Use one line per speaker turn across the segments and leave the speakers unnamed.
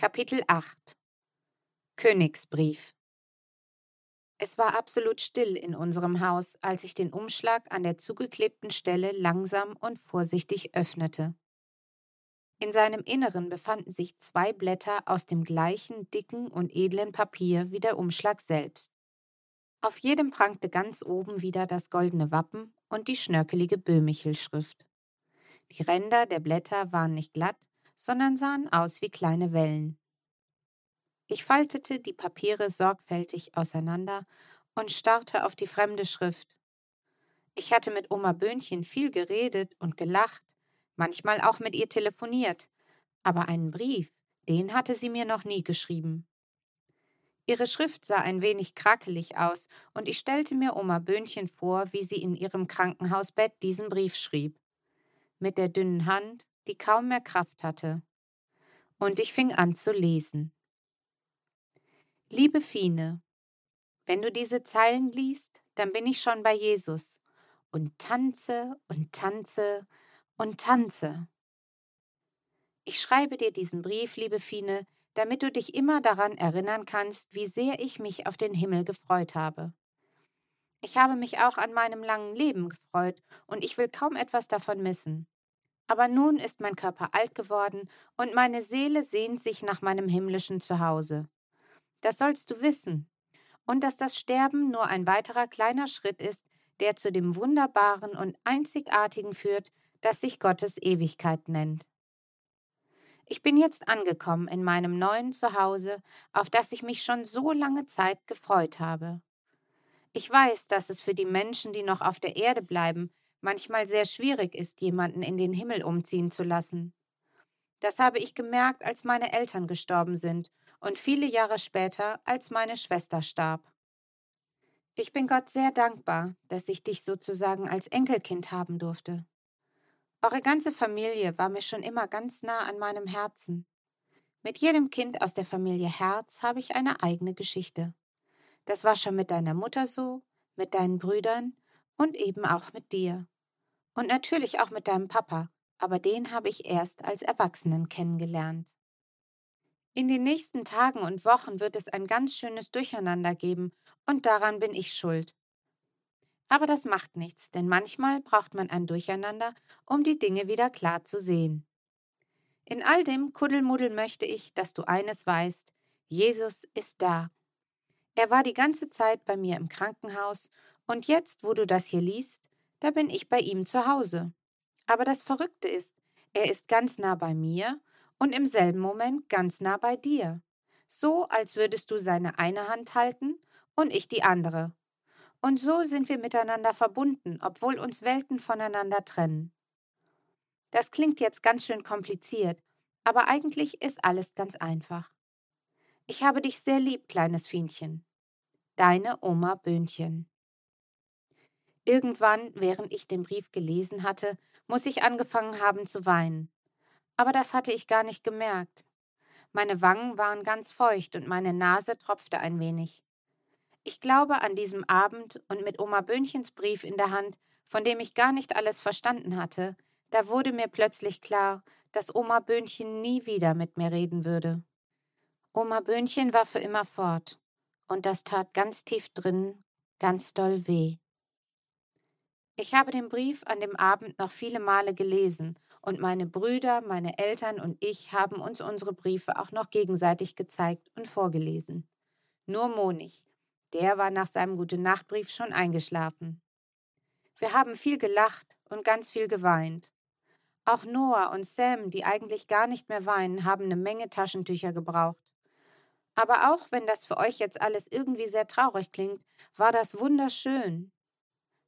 Kapitel 8 Königsbrief Es war absolut still in unserem Haus, als ich den Umschlag an der zugeklebten Stelle langsam und vorsichtig öffnete. In seinem Inneren befanden sich zwei Blätter aus dem gleichen dicken und edlen Papier wie der Umschlag selbst. Auf jedem prangte ganz oben wieder das goldene Wappen und die schnörkelige Böhmichel-Schrift. Die Ränder der Blätter waren nicht glatt, sondern sahen aus wie kleine Wellen. Ich faltete die Papiere sorgfältig auseinander und starrte auf die fremde Schrift. Ich hatte mit Oma Böhnchen viel geredet und gelacht, manchmal auch mit ihr telefoniert, aber einen Brief, den hatte sie mir noch nie geschrieben. Ihre Schrift sah ein wenig krakelig aus, und ich stellte mir Oma Böhnchen vor, wie sie in ihrem Krankenhausbett diesen Brief schrieb. Mit der dünnen Hand, die kaum mehr Kraft hatte. Und ich fing an zu lesen. Liebe Fine, wenn du diese Zeilen liest, dann bin ich schon bei Jesus und tanze und tanze und tanze. Ich schreibe dir diesen Brief, liebe Fine, damit du dich immer daran erinnern kannst, wie sehr ich mich auf den Himmel gefreut habe. Ich habe mich auch an meinem langen Leben gefreut, und ich will kaum etwas davon missen. Aber nun ist mein Körper alt geworden und meine Seele sehnt sich nach meinem himmlischen Zuhause. Das sollst du wissen. Und dass das Sterben nur ein weiterer kleiner Schritt ist, der zu dem Wunderbaren und Einzigartigen führt, das sich Gottes Ewigkeit nennt. Ich bin jetzt angekommen in meinem neuen Zuhause, auf das ich mich schon so lange Zeit gefreut habe. Ich weiß, dass es für die Menschen, die noch auf der Erde bleiben, manchmal sehr schwierig ist, jemanden in den Himmel umziehen zu lassen. Das habe ich gemerkt, als meine Eltern gestorben sind und viele Jahre später, als meine Schwester starb. Ich bin Gott sehr dankbar, dass ich dich sozusagen als Enkelkind haben durfte. Eure ganze Familie war mir schon immer ganz nah an meinem Herzen. Mit jedem Kind aus der Familie Herz habe ich eine eigene Geschichte. Das war schon mit deiner Mutter so, mit deinen Brüdern und eben auch mit dir. Und natürlich auch mit deinem Papa, aber den habe ich erst als Erwachsenen kennengelernt. In den nächsten Tagen und Wochen wird es ein ganz schönes Durcheinander geben, und daran bin ich schuld. Aber das macht nichts, denn manchmal braucht man ein Durcheinander, um die Dinge wieder klar zu sehen. In all dem Kuddelmuddel möchte ich, dass du eines weißt, Jesus ist da. Er war die ganze Zeit bei mir im Krankenhaus und jetzt, wo du das hier liest, da bin ich bei ihm zu Hause. Aber das Verrückte ist, er ist ganz nah bei mir und im selben Moment ganz nah bei dir. So, als würdest du seine eine Hand halten und ich die andere. Und so sind wir miteinander verbunden, obwohl uns Welten voneinander trennen. Das klingt jetzt ganz schön kompliziert, aber eigentlich ist alles ganz einfach. Ich habe dich sehr lieb, kleines Fienchen. Deine Oma Böhnchen. Irgendwann, während ich den Brief gelesen hatte, muss ich angefangen haben zu weinen. Aber das hatte ich gar nicht gemerkt. Meine Wangen waren ganz feucht und meine Nase tropfte ein wenig. Ich glaube, an diesem Abend und mit Oma Böhnchens Brief in der Hand, von dem ich gar nicht alles verstanden hatte, da wurde mir plötzlich klar, dass Oma Böhnchen nie wieder mit mir reden würde. Oma Böhnchen war für immer fort, und das tat ganz tief drin, ganz doll weh. Ich habe den Brief an dem Abend noch viele Male gelesen, und meine Brüder, meine Eltern und ich haben uns unsere Briefe auch noch gegenseitig gezeigt und vorgelesen. Nur Monig, der war nach seinem Gute-Nacht-Brief schon eingeschlafen. Wir haben viel gelacht und ganz viel geweint. Auch Noah und Sam, die eigentlich gar nicht mehr weinen, haben eine Menge Taschentücher gebraucht. Aber auch wenn das für euch jetzt alles irgendwie sehr traurig klingt, war das wunderschön.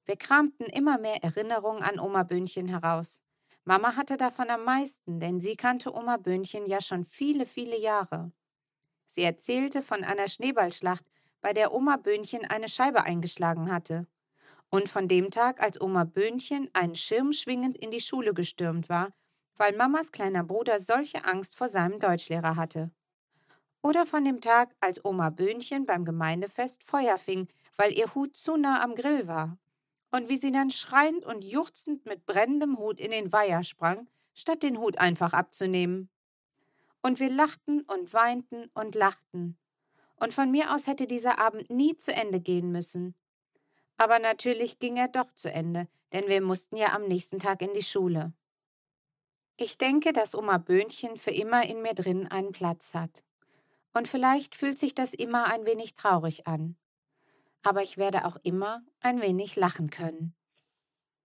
Wir kramten immer mehr Erinnerungen an Oma Böhnchen heraus. Mama hatte davon am meisten, denn sie kannte Oma Böhnchen ja schon viele, viele Jahre. Sie erzählte von einer Schneeballschlacht, bei der Oma Böhnchen eine Scheibe eingeschlagen hatte. Und von dem Tag, als Oma Böhnchen einen Schirm schwingend in die Schule gestürmt war, weil Mamas kleiner Bruder solche Angst vor seinem Deutschlehrer hatte. Oder von dem Tag, als Oma Böhnchen beim Gemeindefest Feuer fing, weil ihr Hut zu nah am Grill war und wie sie dann schreiend und juchzend mit brennendem Hut in den Weiher sprang, statt den Hut einfach abzunehmen. Und wir lachten und weinten und lachten. Und von mir aus hätte dieser Abend nie zu Ende gehen müssen. Aber natürlich ging er doch zu Ende, denn wir mussten ja am nächsten Tag in die Schule. Ich denke, dass Oma Böhnchen für immer in mir drin einen Platz hat. Und vielleicht fühlt sich das immer ein wenig traurig an. Aber ich werde auch immer ein wenig lachen können.